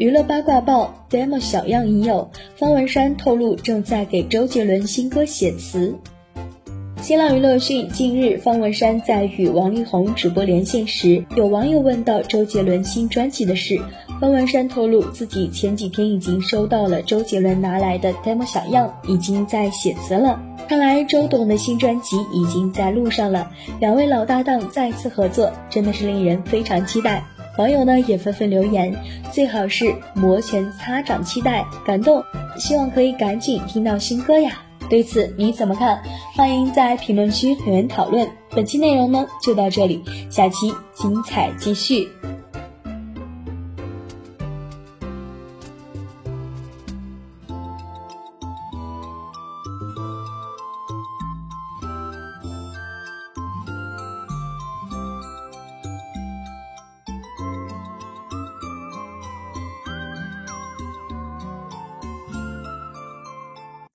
娱乐八卦报 demo 小样已有，方文山透露正在给周杰伦新歌写词。新浪娱乐讯，近日方文山在与王力宏直播连线时，有网友问到周杰伦新专辑的事，方文山透露自己前几天已经收到了周杰伦拿来的 demo 小样，已经在写词了。看来周董的新专辑已经在路上了，两位老搭档再次合作，真的是令人非常期待。网友呢也纷纷留言，最好是摩拳擦掌，期待感动，希望可以赶紧听到新歌呀。对此你怎么看？欢迎在评论区留言讨论。本期内容呢就到这里，下期精彩继续。